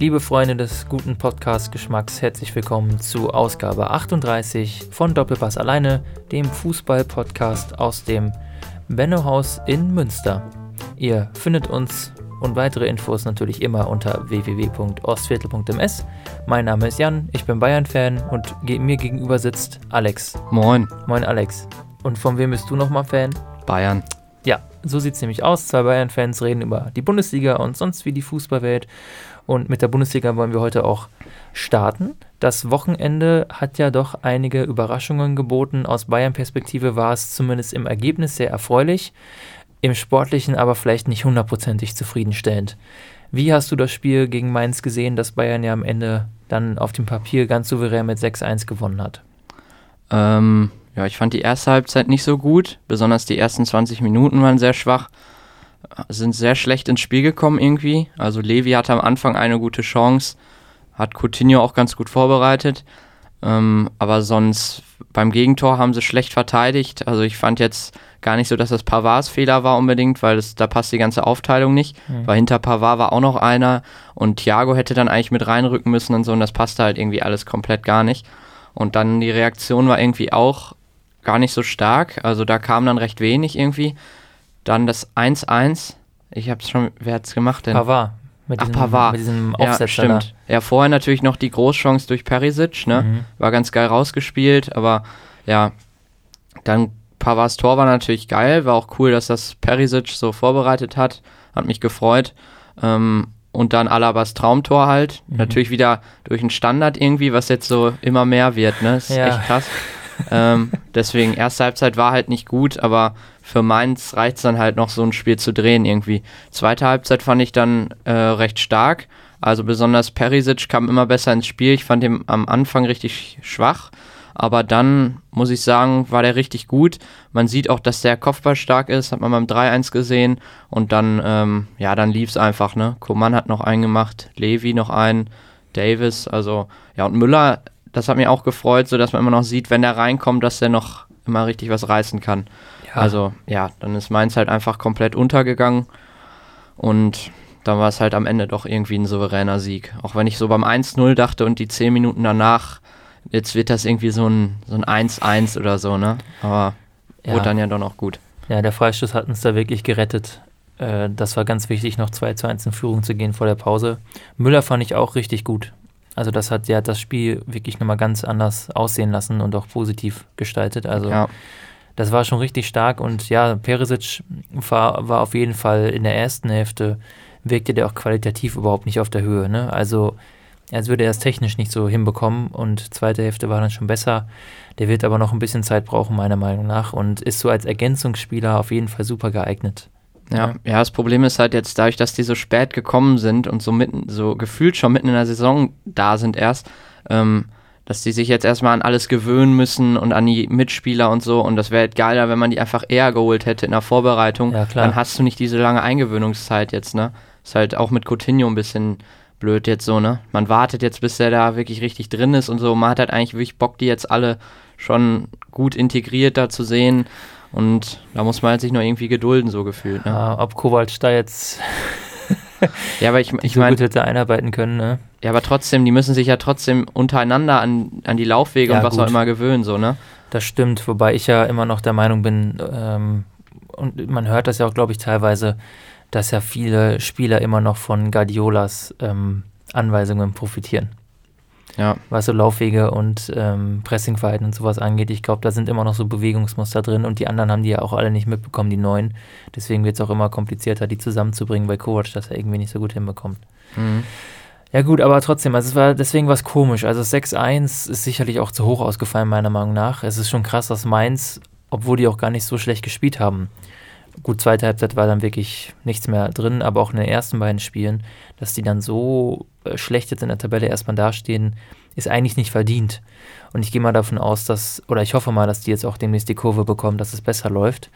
Liebe Freunde des guten Podcast-Geschmacks, herzlich willkommen zu Ausgabe 38 von Doppelpass alleine, dem Fußball-Podcast aus dem Bennohaus in Münster. Ihr findet uns und weitere Infos natürlich immer unter www.ostviertel.ms. Mein Name ist Jan, ich bin Bayern-Fan und mir gegenüber sitzt Alex. Moin. Moin Alex. Und von wem bist du nochmal Fan? Bayern. Ja, so sieht es nämlich aus. Zwei Bayern-Fans reden über die Bundesliga und sonst wie die Fußballwelt. Und mit der Bundesliga wollen wir heute auch starten. Das Wochenende hat ja doch einige Überraschungen geboten. Aus Bayern-Perspektive war es zumindest im Ergebnis sehr erfreulich, im Sportlichen aber vielleicht nicht hundertprozentig zufriedenstellend. Wie hast du das Spiel gegen Mainz gesehen, das Bayern ja am Ende dann auf dem Papier ganz souverän mit 6-1 gewonnen hat? Ähm, ja, ich fand die erste Halbzeit nicht so gut. Besonders die ersten 20 Minuten waren sehr schwach. Sind sehr schlecht ins Spiel gekommen irgendwie. Also Levi hatte am Anfang eine gute Chance. Hat Coutinho auch ganz gut vorbereitet. Ähm, aber sonst beim Gegentor haben sie schlecht verteidigt. Also ich fand jetzt gar nicht so, dass das Pavards Fehler war unbedingt, weil das, da passt die ganze Aufteilung nicht. Mhm. Weil hinter Pavard war auch noch einer und Thiago hätte dann eigentlich mit reinrücken müssen und so und das passte halt irgendwie alles komplett gar nicht. Und dann die Reaktion war irgendwie auch gar nicht so stark. Also da kam dann recht wenig irgendwie. Dann das 1-1. Ich hab's schon, wer hat's gemacht denn? Pavard. Mit diesem, Ach, Pavard. Mit diesem Aufsetzer. Ja, stimmt. Da. Ja, vorher natürlich noch die Großchance durch Perisic, ne? Mhm. War ganz geil rausgespielt, aber ja, dann Pavards Tor war natürlich geil, war auch cool, dass das Perisic so vorbereitet hat, hat mich gefreut. Ähm, und dann Alabas Traumtor halt, mhm. natürlich wieder durch einen Standard irgendwie, was jetzt so immer mehr wird, ne? Das ist ja. echt krass ähm, deswegen, erste Halbzeit war halt nicht gut, aber für Mainz reicht es dann halt noch so ein Spiel zu drehen irgendwie. Zweite Halbzeit fand ich dann äh, recht stark. Also besonders Perisic kam immer besser ins Spiel. Ich fand ihn am Anfang richtig schwach. Aber dann, muss ich sagen, war der richtig gut. Man sieht auch, dass der Kopfball stark ist, hat man beim 3-1 gesehen. Und dann, ähm, ja, dann lief es einfach, ne? Koman hat noch einen gemacht, Levi noch einen, Davis, also, ja, und Müller das hat mich auch gefreut, so dass man immer noch sieht, wenn der reinkommt, dass der noch immer richtig was reißen kann. Ja. Also ja, dann ist Mainz halt einfach komplett untergegangen und dann war es halt am Ende doch irgendwie ein souveräner Sieg. Auch wenn ich so beim 1-0 dachte und die 10 Minuten danach, jetzt wird das irgendwie so ein, so ein 1-1 oder so, ne? Aber ja. wurde dann ja doch noch gut. Ja, der Freistoß hat uns da wirklich gerettet. Äh, das war ganz wichtig, noch 2 zu 1 in Führung zu gehen vor der Pause. Müller fand ich auch richtig gut. Also das hat ja das Spiel wirklich nochmal ganz anders aussehen lassen und auch positiv gestaltet. Also ja. das war schon richtig stark und ja, Perisic war, war auf jeden Fall in der ersten Hälfte, wirkte der auch qualitativ überhaupt nicht auf der Höhe. Ne? Also als würde er es technisch nicht so hinbekommen und zweite Hälfte war dann schon besser. Der wird aber noch ein bisschen Zeit brauchen, meiner Meinung nach, und ist so als Ergänzungsspieler auf jeden Fall super geeignet. Ja, ja, das Problem ist halt jetzt dadurch, dass die so spät gekommen sind und so mitten, so gefühlt schon mitten in der Saison da sind erst, ähm, dass die sich jetzt erstmal an alles gewöhnen müssen und an die Mitspieler und so. Und das wäre halt geiler, wenn man die einfach eher geholt hätte in der Vorbereitung. Ja, klar. Dann hast du nicht diese lange Eingewöhnungszeit jetzt, ne? Ist halt auch mit Coutinho ein bisschen blöd jetzt so, ne? Man wartet jetzt, bis der da wirklich richtig drin ist und so. Man hat halt eigentlich wirklich Bock, die jetzt alle schon gut integriert da zu sehen. Und da muss man halt sich noch irgendwie gedulden, so gefühlt. Ne? Ja, ob Kovac da jetzt ja, aber ich, ich so meine, gut hätte einarbeiten können, ne? Ja, aber trotzdem, die müssen sich ja trotzdem untereinander an, an die Laufwege ja, und was gut. auch immer gewöhnen, so, ne? Das stimmt, wobei ich ja immer noch der Meinung bin, ähm, und man hört das ja auch, glaube ich, teilweise, dass ja viele Spieler immer noch von Guardiolas ähm, Anweisungen profitieren. Ja. Was so Laufwege und ähm, Pressingverhalten und sowas angeht. Ich glaube, da sind immer noch so Bewegungsmuster drin und die anderen haben die ja auch alle nicht mitbekommen, die neuen. Deswegen wird es auch immer komplizierter, die zusammenzubringen, weil Kovac das ja irgendwie nicht so gut hinbekommt. Mhm. Ja gut, aber trotzdem, also es war, deswegen war es komisch. Also 6-1 ist sicherlich auch zu hoch ausgefallen, meiner Meinung nach. Es ist schon krass, dass Mainz, obwohl die auch gar nicht so schlecht gespielt haben, gut, zweite Halbzeit war dann wirklich nichts mehr drin, aber auch in den ersten beiden Spielen, dass die dann so äh, schlecht jetzt in der Tabelle erstmal dastehen, ist eigentlich nicht verdient. Und ich gehe mal davon aus, dass, oder ich hoffe mal, dass die jetzt auch demnächst die Kurve bekommen, dass es besser läuft.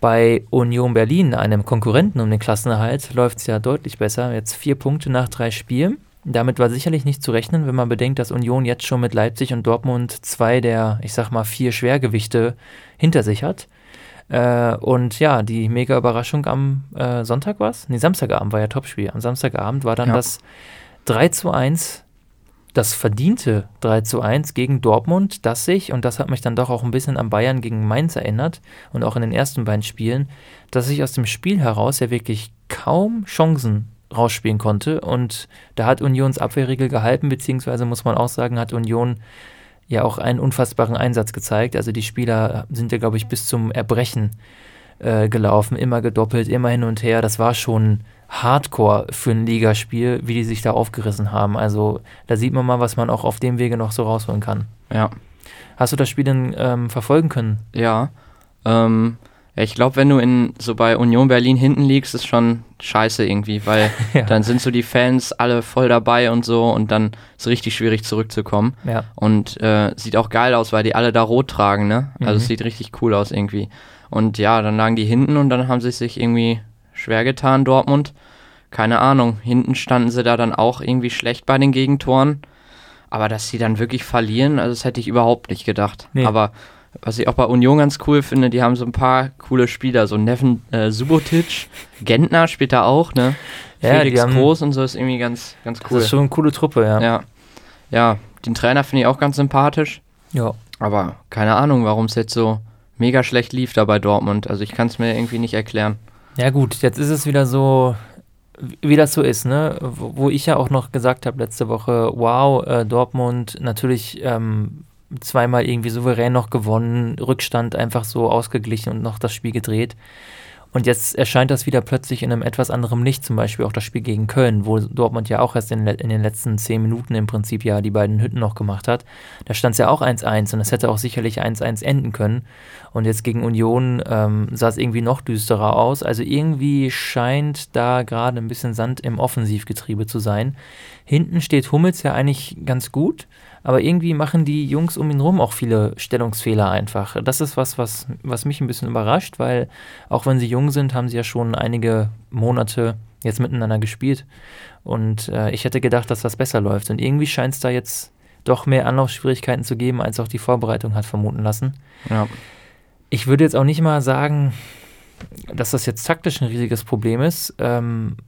Bei Union Berlin, einem Konkurrenten um den Klassenerhalt, läuft es ja deutlich besser. Jetzt vier Punkte nach drei Spielen. Damit war sicherlich nicht zu rechnen, wenn man bedenkt, dass Union jetzt schon mit Leipzig und Dortmund zwei der, ich sag mal, vier Schwergewichte hinter sich hat. Äh, und ja, die mega Überraschung am äh, Sonntag war es? Nee, Samstagabend war ja Topspiel. Am Samstagabend war dann ja. das 3 zu 1 das verdiente 3 zu 1 gegen Dortmund, das sich, und das hat mich dann doch auch ein bisschen an Bayern gegen Mainz erinnert und auch in den ersten beiden Spielen, dass ich aus dem Spiel heraus ja wirklich kaum Chancen rausspielen konnte. Und da hat Unions Abwehrregel gehalten, beziehungsweise muss man auch sagen, hat Union ja auch einen unfassbaren Einsatz gezeigt. Also die Spieler sind ja, glaube ich, bis zum Erbrechen äh, gelaufen, immer gedoppelt, immer hin und her. Das war schon Hardcore für ein Ligaspiel, wie die sich da aufgerissen haben. Also da sieht man mal, was man auch auf dem Wege noch so rausholen kann. Ja. Hast du das Spiel denn ähm, verfolgen können? Ja. Ähm, ich glaube, wenn du in so bei Union Berlin hinten liegst, ist schon scheiße irgendwie, weil ja. dann sind so die Fans alle voll dabei und so und dann ist es richtig schwierig zurückzukommen. Ja. Und äh, sieht auch geil aus, weil die alle da rot tragen, ne? Also mhm. es sieht richtig cool aus irgendwie. Und ja, dann lagen die hinten und dann haben sie sich irgendwie schwer getan, Dortmund. Keine Ahnung, hinten standen sie da dann auch irgendwie schlecht bei den Gegentoren. Aber dass sie dann wirklich verlieren, also das hätte ich überhaupt nicht gedacht. Nee. Aber was ich auch bei Union ganz cool finde, die haben so ein paar coole Spieler, so Neven äh, Subotic, Gentner spielt da auch, ne? Ja, Felix Groß und so ist irgendwie ganz, ganz cool. Das ist schon eine coole Truppe, ja. Ja, ja den Trainer finde ich auch ganz sympathisch. Ja. Aber keine Ahnung, warum es jetzt so mega schlecht lief da bei Dortmund. Also ich kann es mir irgendwie nicht erklären. Ja gut, jetzt ist es wieder so, wie das so ist, ne? Wo, ich ja auch noch gesagt habe letzte Woche, wow, äh, Dortmund natürlich ähm, zweimal irgendwie souverän noch gewonnen, Rückstand einfach so ausgeglichen und noch das Spiel gedreht. Und jetzt erscheint das wieder plötzlich in einem etwas anderen Licht, zum Beispiel auch das Spiel gegen Köln, wo Dortmund ja auch erst in, in den letzten zehn Minuten im Prinzip ja die beiden Hütten noch gemacht hat. Da stand es ja auch 1-1 und es hätte auch sicherlich 1-1 enden können. Und jetzt gegen Union ähm, sah es irgendwie noch düsterer aus. Also irgendwie scheint da gerade ein bisschen Sand im Offensivgetriebe zu sein. Hinten steht Hummels ja eigentlich ganz gut aber irgendwie machen die Jungs um ihn rum auch viele Stellungsfehler einfach. Das ist was, was, was mich ein bisschen überrascht, weil auch wenn sie jung sind, haben sie ja schon einige Monate jetzt miteinander gespielt. Und äh, ich hätte gedacht, dass das besser läuft. Und irgendwie scheint es da jetzt doch mehr Anlaufschwierigkeiten zu geben, als auch die Vorbereitung hat vermuten lassen. Ja. Ich würde jetzt auch nicht mal sagen, dass das jetzt taktisch ein riesiges Problem ist. Ähm,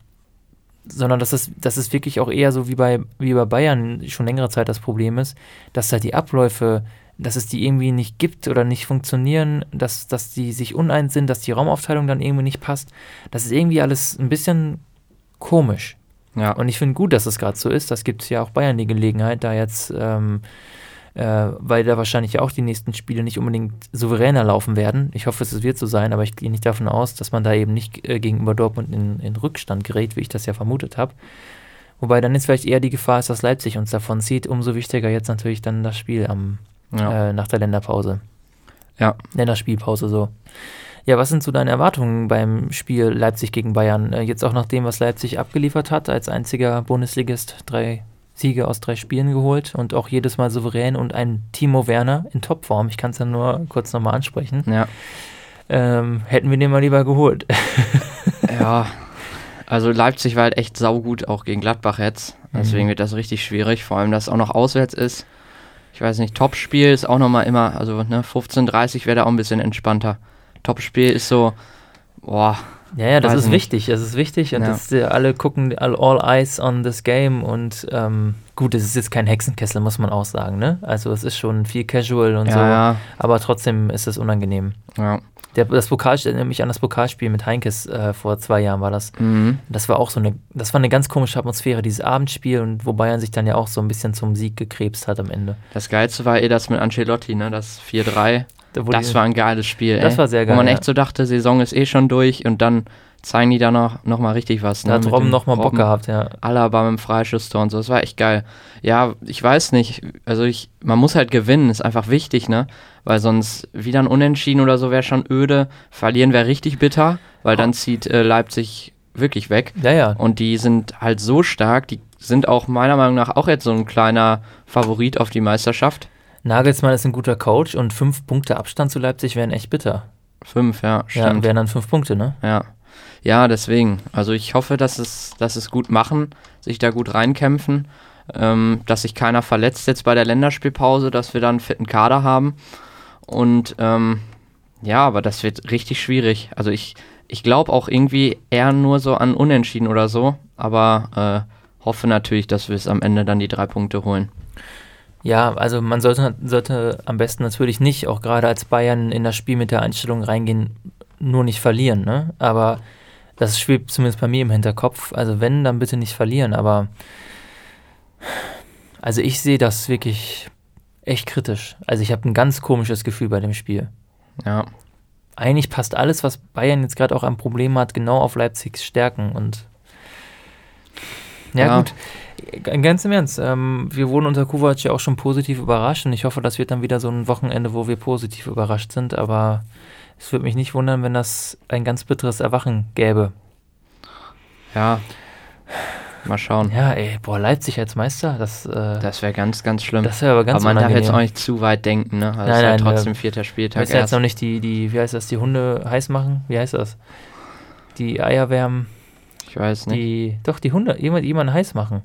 sondern dass es, dass es wirklich auch eher so wie bei, wie bei Bayern schon längere Zeit das Problem ist, dass da die Abläufe, dass es die irgendwie nicht gibt oder nicht funktionieren, dass, dass die sich uneins sind, dass die Raumaufteilung dann irgendwie nicht passt. Das ist irgendwie alles ein bisschen komisch. Ja. Und ich finde gut, dass es gerade so ist. Das gibt es ja auch Bayern die Gelegenheit, da jetzt ähm, äh, weil da wahrscheinlich auch die nächsten Spiele nicht unbedingt souveräner laufen werden. Ich hoffe, es wird so sein, aber ich gehe nicht davon aus, dass man da eben nicht äh, gegenüber Dortmund in, in Rückstand gerät, wie ich das ja vermutet habe. Wobei dann ist vielleicht eher die Gefahr, dass Leipzig uns davon zieht. Umso wichtiger jetzt natürlich dann das Spiel am, ja. äh, nach der Länderpause. Ja. Länderspielpause so. Ja, was sind so deine Erwartungen beim Spiel Leipzig gegen Bayern? Äh, jetzt auch nach dem, was Leipzig abgeliefert hat, als einziger Bundesligist drei Siege aus drei Spielen geholt und auch jedes Mal souverän und ein Timo Werner in Topform. Ich kann es ja nur kurz nochmal ansprechen. Ja. Ähm, hätten wir den mal lieber geholt. ja, also Leipzig war halt echt saugut, auch gegen Gladbach jetzt. Deswegen mhm. wird das richtig schwierig, vor allem, dass es auch noch auswärts ist. Ich weiß nicht, Topspiel ist auch nochmal immer, also ne, 15:30 wäre da auch ein bisschen entspannter. Topspiel ist so, boah, ja, ja, das ist nicht. wichtig. Das ist wichtig und ja. das, äh, alle gucken all, all eyes on this game und ähm, gut, es ist jetzt kein Hexenkessel, muss man auch sagen, ne? Also es ist schon viel casual und ja, so, ja. aber trotzdem ist es unangenehm. Ja. Der, das Pokal erinnert mich an das Pokalspiel mit Heinkes äh, vor zwei Jahren war das. Mhm. Das war auch so eine, das war eine ganz komische Atmosphäre, dieses Abendspiel und wo Bayern sich dann ja auch so ein bisschen zum Sieg gekrebst hat am Ende. Das Geilste war eh das mit Ancelotti, ne? Das 4-3. Das war ein geiles Spiel. Das ey. war sehr geil. Wo man echt so dachte, Saison ist eh schon durch und dann zeigen die da noch, noch mal richtig was. Ne? Da hat Robben noch mal Bock gehabt, ja. Alaba mit dem Freischusstor und so, das war echt geil. Ja, ich weiß nicht, also ich, man muss halt gewinnen, ist einfach wichtig, ne? Weil sonst wieder ein Unentschieden oder so wäre schon öde. Verlieren wäre richtig bitter, weil dann zieht äh, Leipzig wirklich weg. Ja, ja. Und die sind halt so stark, die sind auch meiner Meinung nach auch jetzt so ein kleiner Favorit auf die Meisterschaft. Nagelsmann ist ein guter Coach und fünf Punkte Abstand zu Leipzig wären echt bitter. Fünf, ja, stimmt. Ja, wären dann fünf Punkte, ne? Ja. Ja, deswegen. Also ich hoffe, dass es, dass es gut machen, sich da gut reinkämpfen, ähm, dass sich keiner verletzt jetzt bei der Länderspielpause, dass wir dann einen fitten Kader haben. Und ähm, ja, aber das wird richtig schwierig. Also ich, ich glaube auch irgendwie eher nur so an Unentschieden oder so, aber äh, hoffe natürlich, dass wir es am Ende dann die drei Punkte holen. Ja, also man sollte, sollte am besten natürlich nicht, auch gerade als Bayern in das Spiel mit der Einstellung reingehen, nur nicht verlieren, ne? Aber das schwebt zumindest bei mir im Hinterkopf. Also wenn, dann bitte nicht verlieren. Aber also ich sehe das wirklich echt kritisch. Also ich habe ein ganz komisches Gefühl bei dem Spiel. Ja. Eigentlich passt alles, was Bayern jetzt gerade auch am Problem hat, genau auf Leipzigs Stärken. Und ja, ja. gut. Ganz im Ernst, ähm, wir wurden unter Kovac ja auch schon positiv überrascht und ich hoffe, das wird dann wieder so ein Wochenende, wo wir positiv überrascht sind, aber es würde mich nicht wundern, wenn das ein ganz bitteres Erwachen gäbe. Ja, mal schauen. Ja, ey, boah, Leipzig als Meister, das. Äh, das wäre ganz, ganz schlimm. Das wäre aber ganz Aber man unangenehm. darf jetzt auch nicht zu weit denken, ne? Also nein, nein, ist ja trotzdem äh, vierter Spieltag. Willst du jetzt noch nicht die, die, wie heißt das, die Hunde heiß machen? Wie heißt das? Die Eier wärmen. Ich weiß nicht. Die, doch, die Hunde, jemand, jemanden heiß machen.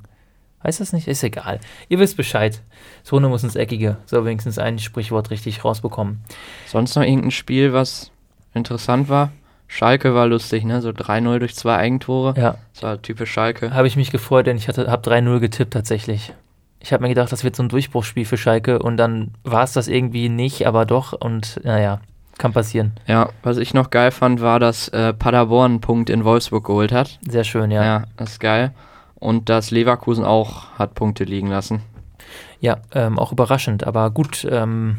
Heißt das nicht? Ist egal. Ihr wisst Bescheid. Das Hunde muss ins Eckige. So wenigstens ein Sprichwort richtig rausbekommen. Sonst noch irgendein Spiel, was interessant war? Schalke war lustig, ne? So 3-0 durch zwei Eigentore. Ja. Das war typisch Schalke. Habe ich mich gefreut, denn ich habe 3-0 getippt tatsächlich. Ich habe mir gedacht, das wird so ein Durchbruchsspiel für Schalke und dann war es das irgendwie nicht, aber doch und naja, kann passieren. Ja, was ich noch geil fand, war, dass äh, Paderborn einen Punkt in Wolfsburg geholt hat. Sehr schön, ja. Ja, das ist geil und dass Leverkusen auch hat Punkte liegen lassen. Ja, ähm, auch überraschend, aber gut, ähm,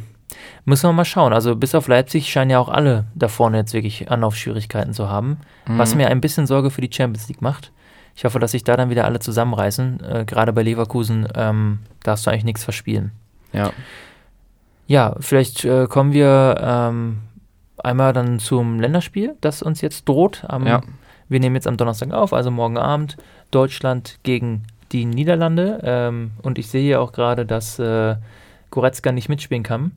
müssen wir mal schauen. Also bis auf Leipzig scheinen ja auch alle da vorne jetzt wirklich Anlaufschwierigkeiten zu haben, mhm. was mir ein bisschen Sorge für die Champions League macht. Ich hoffe, dass sich da dann wieder alle zusammenreißen. Äh, Gerade bei Leverkusen ähm, darfst du eigentlich nichts verspielen. Ja. Ja, vielleicht äh, kommen wir ähm, einmal dann zum Länderspiel, das uns jetzt droht. Am, ja. Wir nehmen jetzt am Donnerstag auf, also morgen Abend. Deutschland gegen die Niederlande. Ähm, und ich sehe hier auch gerade, dass äh, Goretzka nicht mitspielen kann,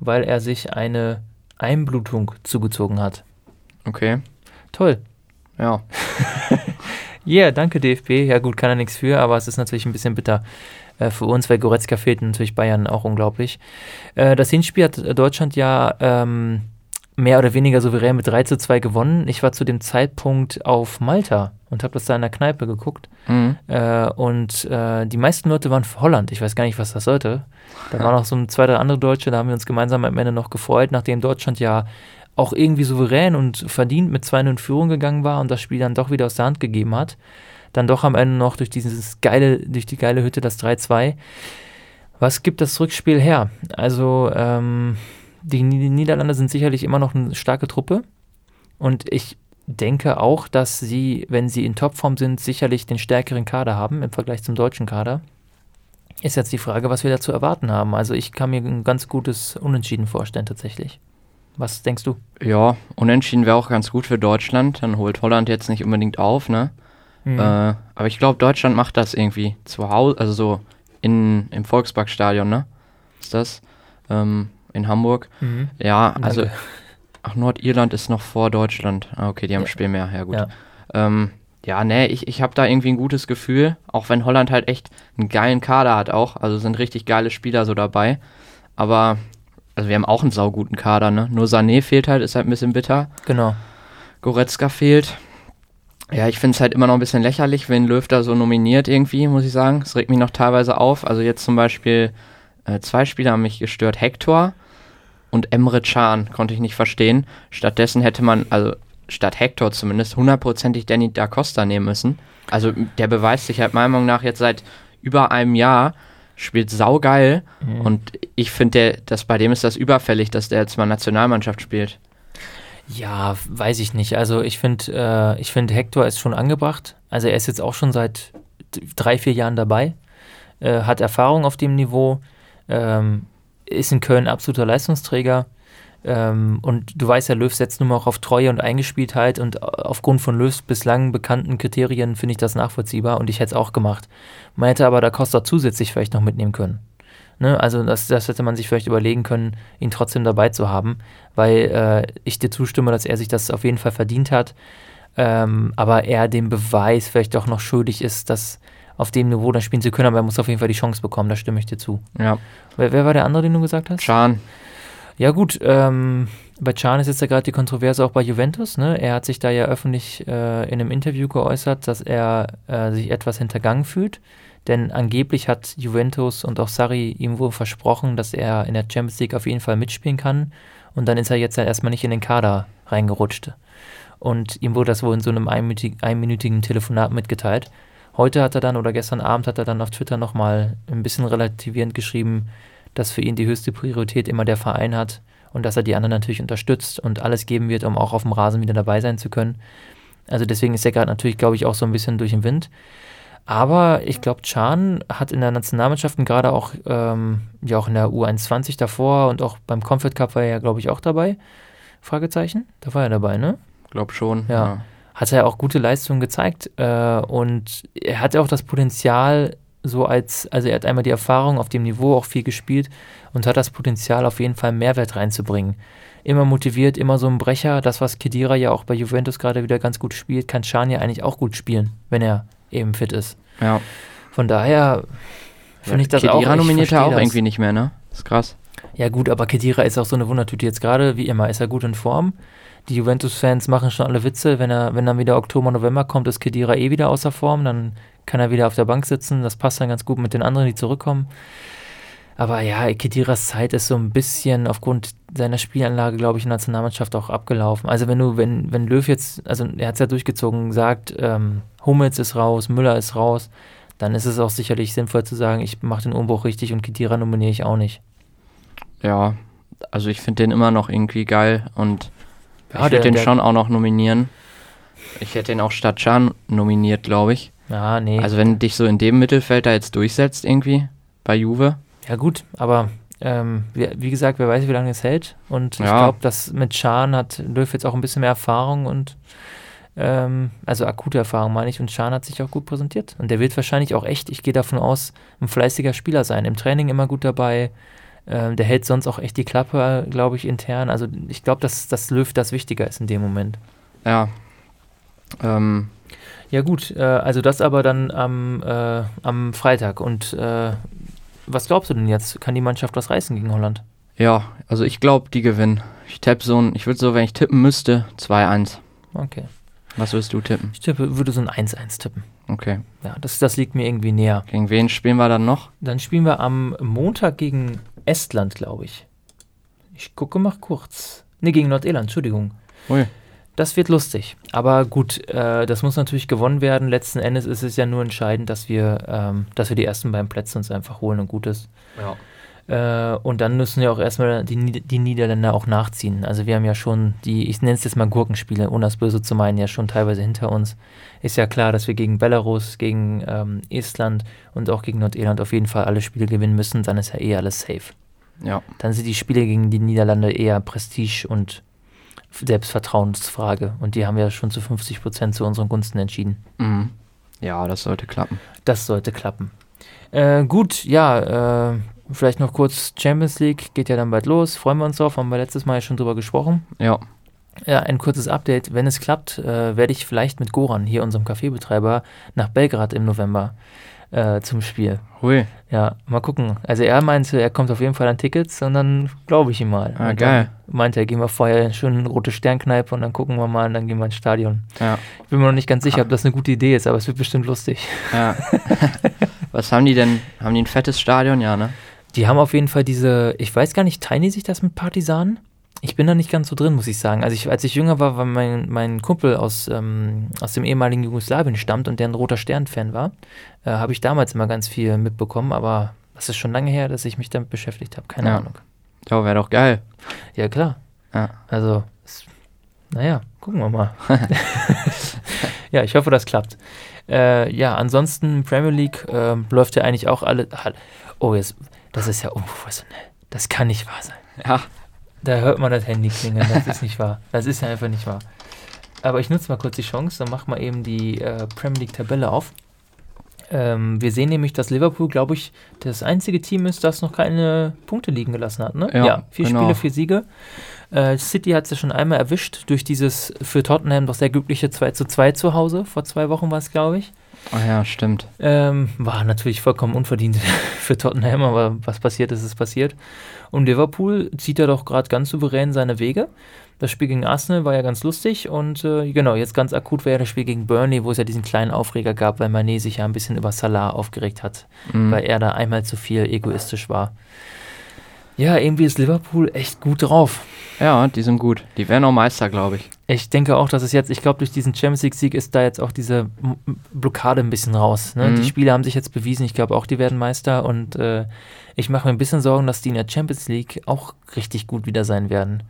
weil er sich eine Einblutung zugezogen hat. Okay. Toll. Ja. Ja, yeah, danke DFB. Ja gut, kann er nichts für, aber es ist natürlich ein bisschen bitter äh, für uns, weil Goretzka fehlt natürlich Bayern auch unglaublich. Äh, das Hinspiel hat Deutschland ja ähm, mehr oder weniger souverän mit 3 zu 2 gewonnen. Ich war zu dem Zeitpunkt auf Malta und habe das da in der Kneipe geguckt. Mhm. Äh, und äh, die meisten Leute waren für Holland. Ich weiß gar nicht, was das sollte. Da waren noch so zwei, drei andere Deutsche, da haben wir uns gemeinsam am Ende noch gefreut, nachdem Deutschland ja auch irgendwie souverän und verdient mit 2 in Führung gegangen war und das Spiel dann doch wieder aus der Hand gegeben hat. Dann doch am Ende noch durch dieses geile, durch die geile Hütte das 3-2. Was gibt das Rückspiel her? Also, ähm, die Niederlande sind sicherlich immer noch eine starke Truppe. Und ich denke auch, dass sie, wenn sie in Topform sind, sicherlich den stärkeren Kader haben im Vergleich zum deutschen Kader. Ist jetzt die Frage, was wir da zu erwarten haben. Also ich kann mir ein ganz gutes Unentschieden vorstellen tatsächlich. Was denkst du? Ja, Unentschieden wäre auch ganz gut für Deutschland. Dann holt Holland jetzt nicht unbedingt auf, ne? Mhm. Äh, aber ich glaube, Deutschland macht das irgendwie zu Hause, also so in, im Volksparkstadion, ne? Ist das? Ähm, in Hamburg. Mhm. Ja, also. Danke. Ach, Nordirland ist noch vor Deutschland. Ah, okay, die haben ja. Spiel mehr. Ja, gut. Ja, ähm, ja nee, ich, ich habe da irgendwie ein gutes Gefühl. Auch wenn Holland halt echt einen geilen Kader hat, auch. Also sind richtig geile Spieler so dabei. Aber, also wir haben auch einen sauguten Kader, ne? Nur Sané fehlt halt, ist halt ein bisschen bitter. Genau. Goretzka fehlt. Ja, ich finde es halt immer noch ein bisschen lächerlich, wenn Löw da so nominiert irgendwie, muss ich sagen. Es regt mich noch teilweise auf. Also jetzt zum Beispiel äh, zwei Spieler haben mich gestört. Hector und Emre Can konnte ich nicht verstehen. Stattdessen hätte man, also statt Hector zumindest, hundertprozentig Danny da Costa nehmen müssen. Also der beweist sich halt meiner Meinung nach jetzt seit über einem Jahr, spielt saugeil mhm. und ich finde, dass bei dem ist das überfällig, dass der jetzt mal Nationalmannschaft spielt. Ja, weiß ich nicht. Also ich finde, äh, ich finde Hector ist schon angebracht. Also er ist jetzt auch schon seit drei, vier Jahren dabei, äh, hat Erfahrung auf dem Niveau. Ähm, ist in Köln absoluter Leistungsträger. Ähm, und du weißt ja, Löw setzt nun mal auch auf Treue und Eingespieltheit und aufgrund von Löws bislang bekannten Kriterien finde ich das nachvollziehbar und ich hätte es auch gemacht. Man hätte aber da Costa zusätzlich vielleicht noch mitnehmen können. Ne? Also das, das hätte man sich vielleicht überlegen können, ihn trotzdem dabei zu haben, weil äh, ich dir zustimme, dass er sich das auf jeden Fall verdient hat, ähm, aber er dem Beweis vielleicht auch noch schuldig ist, dass auf dem Niveau dann spielen zu können, aber er muss auf jeden Fall die Chance bekommen, da stimme ich dir zu. Ja. Wer, wer war der andere, den du gesagt hast? Chan. Ja, gut, ähm, bei Can ist jetzt ja gerade die Kontroverse auch bei Juventus. Ne? Er hat sich da ja öffentlich äh, in einem Interview geäußert, dass er äh, sich etwas hintergangen fühlt. Denn angeblich hat Juventus und auch Sarri ihm wohl versprochen, dass er in der Champions League auf jeden Fall mitspielen kann. Und dann ist er jetzt halt erstmal nicht in den Kader reingerutscht. Und ihm wurde das wohl in so einem einminütigen, einminütigen Telefonat mitgeteilt. Heute hat er dann oder gestern Abend hat er dann auf Twitter nochmal ein bisschen relativierend geschrieben, dass für ihn die höchste Priorität immer der Verein hat und dass er die anderen natürlich unterstützt und alles geben wird, um auch auf dem Rasen wieder dabei sein zu können. Also deswegen ist er gerade natürlich, glaube ich, auch so ein bisschen durch den Wind. Aber ich glaube, Chan hat in der Nationalmannschaften gerade auch, ähm, ja auch in der U21 davor und auch beim Comfort Cup war er ja, glaube ich, auch dabei. Fragezeichen? Da war er dabei, ne? Glaub schon. Ja. ja. Hat er auch gute Leistungen gezeigt äh, und er hat ja auch das Potenzial, so als, also er hat einmal die Erfahrung auf dem Niveau auch viel gespielt und hat das Potenzial auf jeden Fall Mehrwert reinzubringen. Immer motiviert, immer so ein Brecher. Das, was Kedira ja auch bei Juventus gerade wieder ganz gut spielt, kann Chan ja eigentlich auch gut spielen, wenn er eben fit ist. Ja. Von daher finde ja, ich das Kedira auch. Kedira nominiert er auch das. irgendwie nicht mehr, ne? ist krass. Ja, gut, aber Kedira ist auch so eine Wundertüte. Jetzt gerade, wie immer, ist er gut in Form. Die Juventus-Fans machen schon alle Witze. Wenn, er, wenn dann wieder Oktober, November kommt, ist Kedira eh wieder außer Form. Dann kann er wieder auf der Bank sitzen. Das passt dann ganz gut mit den anderen, die zurückkommen. Aber ja, Kediras Zeit ist so ein bisschen aufgrund seiner Spielanlage, glaube ich, in der Nationalmannschaft auch abgelaufen. Also wenn du, wenn, wenn Löw jetzt, also er hat es ja durchgezogen, sagt, ähm, Hummels ist raus, Müller ist raus, dann ist es auch sicherlich sinnvoll zu sagen, ich mache den Umbruch richtig und Kedira nominiere ich auch nicht. Ja, also ich finde den immer noch irgendwie geil und ja, ich würde den schon auch noch nominieren. Ich hätte den auch statt Can nominiert, glaube ich. Ja, nee. Also wenn dich so in dem Mittelfeld da jetzt durchsetzt irgendwie bei Juve, ja, gut, aber ähm, wie, wie, gesagt, wer weiß, wie lange es hält. Und ja. ich glaube, dass mit Schan hat Löw jetzt auch ein bisschen mehr Erfahrung und ähm, also akute Erfahrung meine ich. Und Schan hat sich auch gut präsentiert. Und der wird wahrscheinlich auch echt, ich gehe davon aus, ein fleißiger Spieler sein. Im Training immer gut dabei. Ähm, der hält sonst auch echt die Klappe, glaube ich, intern. Also ich glaube, dass das Löw das wichtiger ist in dem Moment. Ja. Ähm. Ja gut, äh, also das aber dann am, äh, am Freitag. Und äh, was glaubst du denn jetzt? Kann die Mannschaft was reißen gegen Holland? Ja, also ich glaube, die gewinnen. Ich tippe so ein, ich würde so, wenn ich tippen müsste, 2-1. Okay. Was würdest du tippen? Ich tippe, würde so ein 1-1 tippen. Okay. Ja, das, das liegt mir irgendwie näher. Gegen wen spielen wir dann noch? Dann spielen wir am Montag gegen Estland, glaube ich. Ich gucke mal kurz. Ne, gegen Nordirland, Entschuldigung. Ui. Das wird lustig. Aber gut, äh, das muss natürlich gewonnen werden. Letzten Endes ist es ja nur entscheidend, dass wir, ähm, dass wir die ersten beiden Plätze uns einfach holen und gut ist. Ja. Äh, und dann müssen ja auch erstmal die, die Niederländer auch nachziehen. Also wir haben ja schon die, ich nenne es jetzt mal Gurkenspiele, ohne das Böse zu meinen, ja schon teilweise hinter uns. Ist ja klar, dass wir gegen Belarus, gegen ähm, Estland und auch gegen Nordirland auf jeden Fall alle Spiele gewinnen müssen. Dann ist ja eh alles safe. Ja. Dann sind die Spiele gegen die Niederlande eher Prestige und Selbstvertrauensfrage. Und die haben wir schon zu 50 Prozent zu unseren Gunsten entschieden. Mhm. Ja, das sollte klappen. Das sollte klappen. Äh, gut, ja, äh, vielleicht noch kurz Champions League, geht ja dann bald los. Freuen wir uns drauf, haben wir letztes Mal ja schon drüber gesprochen. Ja. Ja, ein kurzes Update. Wenn es klappt, äh, werde ich vielleicht mit Goran, hier unserem Kaffeebetreiber, nach Belgrad im November äh, zum Spiel. Hui. Ja, mal gucken. Also er meinte, er kommt auf jeden Fall an Tickets und dann glaube ich ihm mal. Ah, geil. Meinte er, gehen wir vorher schön in rote Sternkneipe und dann gucken wir mal und dann gehen wir ins Stadion. Ja. Ich bin mir noch nicht ganz sicher, ob das eine gute Idee ist, aber es wird bestimmt lustig. Ja. Was haben die denn? Haben die ein fettes Stadion? Ja, ne? Die haben auf jeden Fall diese, ich weiß gar nicht, teilen die sich das mit Partisanen? Ich bin da nicht ganz so drin, muss ich sagen. Also ich, als ich jünger war, war mein, mein Kumpel aus, ähm, aus dem ehemaligen Jugoslawien stammt und der ein roter Stern-Fan war, äh, habe ich damals immer ganz viel mitbekommen, aber das ist schon lange her, dass ich mich damit beschäftigt habe. Keine ja. Ahnung. Ja, wäre doch geil. Ja, klar. Ja. Also, es, naja, gucken wir mal. ja, ich hoffe, das klappt. Äh, ja, ansonsten Premier League äh, läuft ja eigentlich auch alle. Oh, jetzt, das ist ja unprofessionell. Das kann nicht wahr sein. Ja. Da hört man das Handy klingeln, das ist nicht wahr. Das ist ja einfach nicht wahr. Aber ich nutze mal kurz die Chance, dann mach mal eben die äh, Premier League-Tabelle auf. Ähm, wir sehen nämlich, dass Liverpool, glaube ich, das einzige Team ist, das noch keine Punkte liegen gelassen hat. Ne? Ja, ja vier genau. Spiele, vier Siege. Äh, City hat es ja schon einmal erwischt durch dieses für Tottenham doch sehr glückliche 2 zu 2 zu Hause. Vor zwei Wochen war es, glaube ich. Ah ja, stimmt. Ähm, war natürlich vollkommen unverdient für Tottenham, aber was passiert ist, ist passiert. Und Liverpool zieht ja doch gerade ganz souverän seine Wege. Das Spiel gegen Arsenal war ja ganz lustig und äh, genau, jetzt ganz akut war ja das Spiel gegen Burnley, wo es ja diesen kleinen Aufreger gab, weil Mané sich ja ein bisschen über Salah aufgeregt hat, mhm. weil er da einmal zu viel egoistisch war. Ja, irgendwie ist Liverpool echt gut drauf. Ja, die sind gut. Die werden auch Meister, glaube ich. Ich denke auch, dass es jetzt, ich glaube, durch diesen Champions League-Sieg ist da jetzt auch diese Blockade ein bisschen raus. Ne? Mhm. Die Spieler haben sich jetzt bewiesen, ich glaube auch, die werden Meister und äh, ich mache mir ein bisschen Sorgen, dass die in der Champions League auch richtig gut wieder sein werden.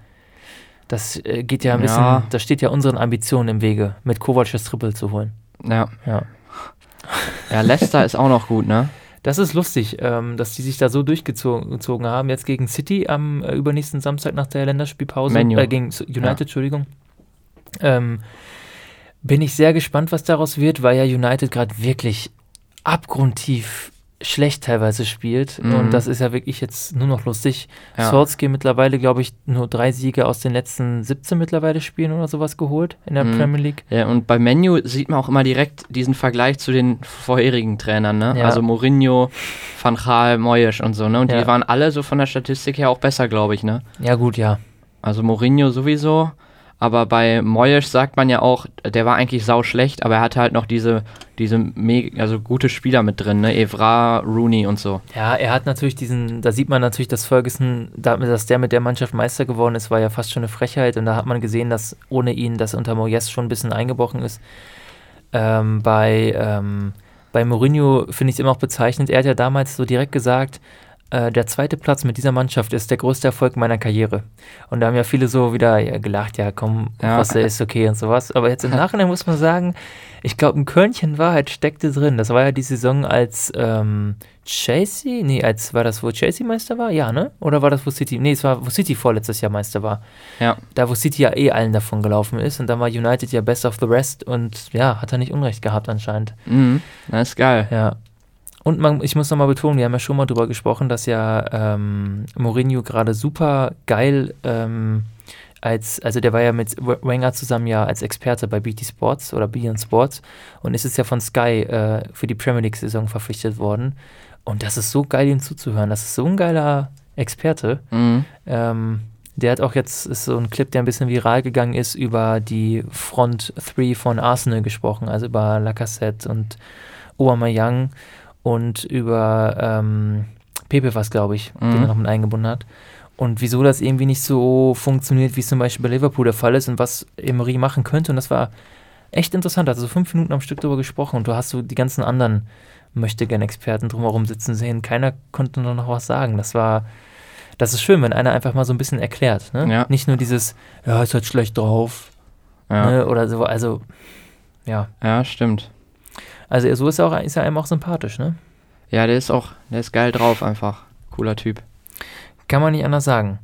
Das äh, geht ja ein bisschen, ja. das steht ja unseren Ambitionen im Wege, mit Kovac das Triple zu holen. Ja. Ja, ja Leicester ist auch noch gut, ne? Das ist lustig, ähm, dass die sich da so durchgezogen haben. Jetzt gegen City am äh, übernächsten Samstag nach der Länderspielpause. Äh, gegen United, ja. Entschuldigung. Ähm, bin ich sehr gespannt, was daraus wird, weil ja United gerade wirklich abgrundtief schlecht teilweise spielt. Mhm. Und das ist ja wirklich jetzt nur noch lustig. Ja. Swansea mittlerweile, glaube ich, nur drei Siege aus den letzten 17 mittlerweile Spielen oder sowas geholt in der mhm. Premier League. Ja, und bei Menu sieht man auch immer direkt diesen Vergleich zu den vorherigen Trainern, ne? Ja. Also Mourinho, Van Gaal, Moyes und so, ne? Und ja. die waren alle so von der Statistik her auch besser, glaube ich, ne? Ja, gut, ja. Also Mourinho sowieso. Aber bei Moyes sagt man ja auch, der war eigentlich sau schlecht, aber er hatte halt noch diese, diese also gute Spieler mit drin, ne? Evra, Rooney und so. Ja, er hat natürlich diesen, da sieht man natürlich, dass Ferguson, dass der mit der Mannschaft Meister geworden ist, war ja fast schon eine Frechheit. Und da hat man gesehen, dass ohne ihn das unter Moyes schon ein bisschen eingebrochen ist. Ähm, bei, ähm, bei Mourinho finde ich es immer auch bezeichnend. Er hat ja damals so direkt gesagt, äh, der zweite Platz mit dieser Mannschaft ist der größte Erfolg meiner Karriere. Und da haben ja viele so wieder ja, gelacht, ja komm, ja. was ist okay und sowas. Aber jetzt im Nachhinein muss man sagen, ich glaube, ein Körnchen Wahrheit steckte drin. Das war ja die Saison, als ähm, Chelsea, nee, als war das, wo Chelsea Meister war? Ja, ne? Oder war das, wo City, nee, es war, wo City vorletztes Jahr Meister war. Ja. Da, wo City ja eh allen davon gelaufen ist. Und dann war United ja best of the rest und ja, hat er nicht Unrecht gehabt anscheinend. Mhm, das ist geil. Ja. Und man, ich muss nochmal betonen, wir haben ja schon mal darüber gesprochen, dass ja ähm, Mourinho gerade super geil ähm, als, also der war ja mit Wenger zusammen ja als Experte bei BT Sports oder Beyond Sports und ist jetzt ja von Sky äh, für die Premier League-Saison verpflichtet worden. Und das ist so geil, ihm zuzuhören. Das ist so ein geiler Experte. Mhm. Ähm, der hat auch jetzt, ist so ein Clip, der ein bisschen viral gegangen ist, über die Front 3 von Arsenal gesprochen, also über Lacassette und Aubameyang und über ähm, Pepe was, glaube ich, mhm. den er noch mit eingebunden hat. Und wieso das irgendwie nicht so funktioniert, wie es zum Beispiel bei Liverpool der Fall ist und was Emery machen könnte. Und das war echt interessant. Also so fünf Minuten am Stück darüber gesprochen und du hast so die ganzen anderen möchte gern Experten drumherum sitzen sehen. Keiner konnte nur noch was sagen. Das war, das ist schön, wenn einer einfach mal so ein bisschen erklärt. Ne? Ja. Nicht nur dieses, ja, ist halt schlecht drauf. Ja. Ne? Oder so, also, ja. Ja, stimmt. Also so ist er, auch, ist er einem auch sympathisch, ne? Ja, der ist auch, der ist geil drauf einfach. Cooler Typ. Kann man nicht anders sagen.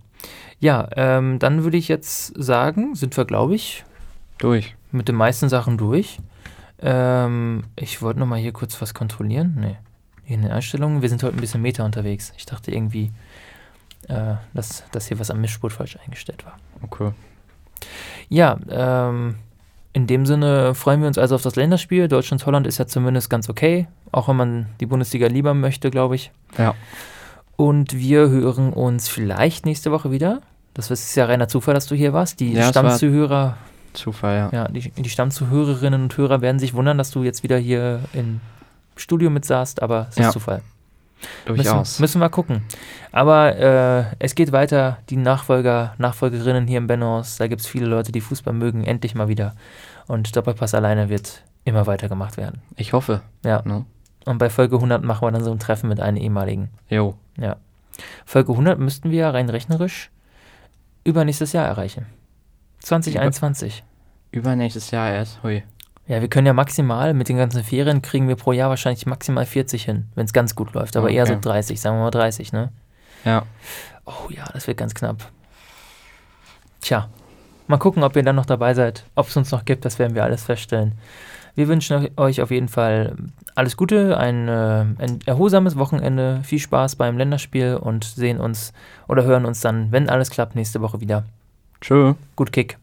Ja, ähm, dann würde ich jetzt sagen, sind wir, glaube ich, durch. Mit den meisten Sachen durch. Ähm, ich wollte nochmal hier kurz was kontrollieren. Nee. Hier in den Einstellungen. Wir sind heute ein bisschen Meter unterwegs. Ich dachte irgendwie, äh, dass, dass hier was am Mischpult falsch eingestellt war. Okay. Ja, ähm, in dem Sinne freuen wir uns also auf das Länderspiel. Deutschland-Holland ist ja zumindest ganz okay, auch wenn man die Bundesliga lieber möchte, glaube ich. Ja. Und wir hören uns vielleicht nächste Woche wieder. Das ist ja reiner Zufall, dass du hier warst. Die ja, Stammzuhörer. Zufall, ja. Ja, die, die Stammzuhörerinnen und Hörer werden sich wundern, dass du jetzt wieder hier im Studio mit saßt, aber es ist ja. Zufall. Durchaus. Müssen, müssen wir gucken. Aber äh, es geht weiter. Die Nachfolger, Nachfolgerinnen hier im Benhaus, da gibt es viele Leute, die Fußball mögen, endlich mal wieder. Und Doppelpass alleine wird immer weiter gemacht werden. Ich hoffe. Ja. No. Und bei Folge 100 machen wir dann so ein Treffen mit einem ehemaligen. Jo. Ja. Folge 100 müssten wir rein rechnerisch übernächstes Jahr erreichen. 2021. Über, übernächstes Jahr erst. Hui. Ja, wir können ja maximal, mit den ganzen Ferien kriegen wir pro Jahr wahrscheinlich maximal 40 hin, wenn es ganz gut läuft. Aber okay. eher so 30, sagen wir mal 30, ne? Ja. Oh ja, das wird ganz knapp. Tja, mal gucken, ob ihr dann noch dabei seid. Ob es uns noch gibt, das werden wir alles feststellen. Wir wünschen euch auf jeden Fall alles Gute, ein, äh, ein erholsames Wochenende, viel Spaß beim Länderspiel und sehen uns oder hören uns dann, wenn alles klappt, nächste Woche wieder. Tschö. Gut Kick.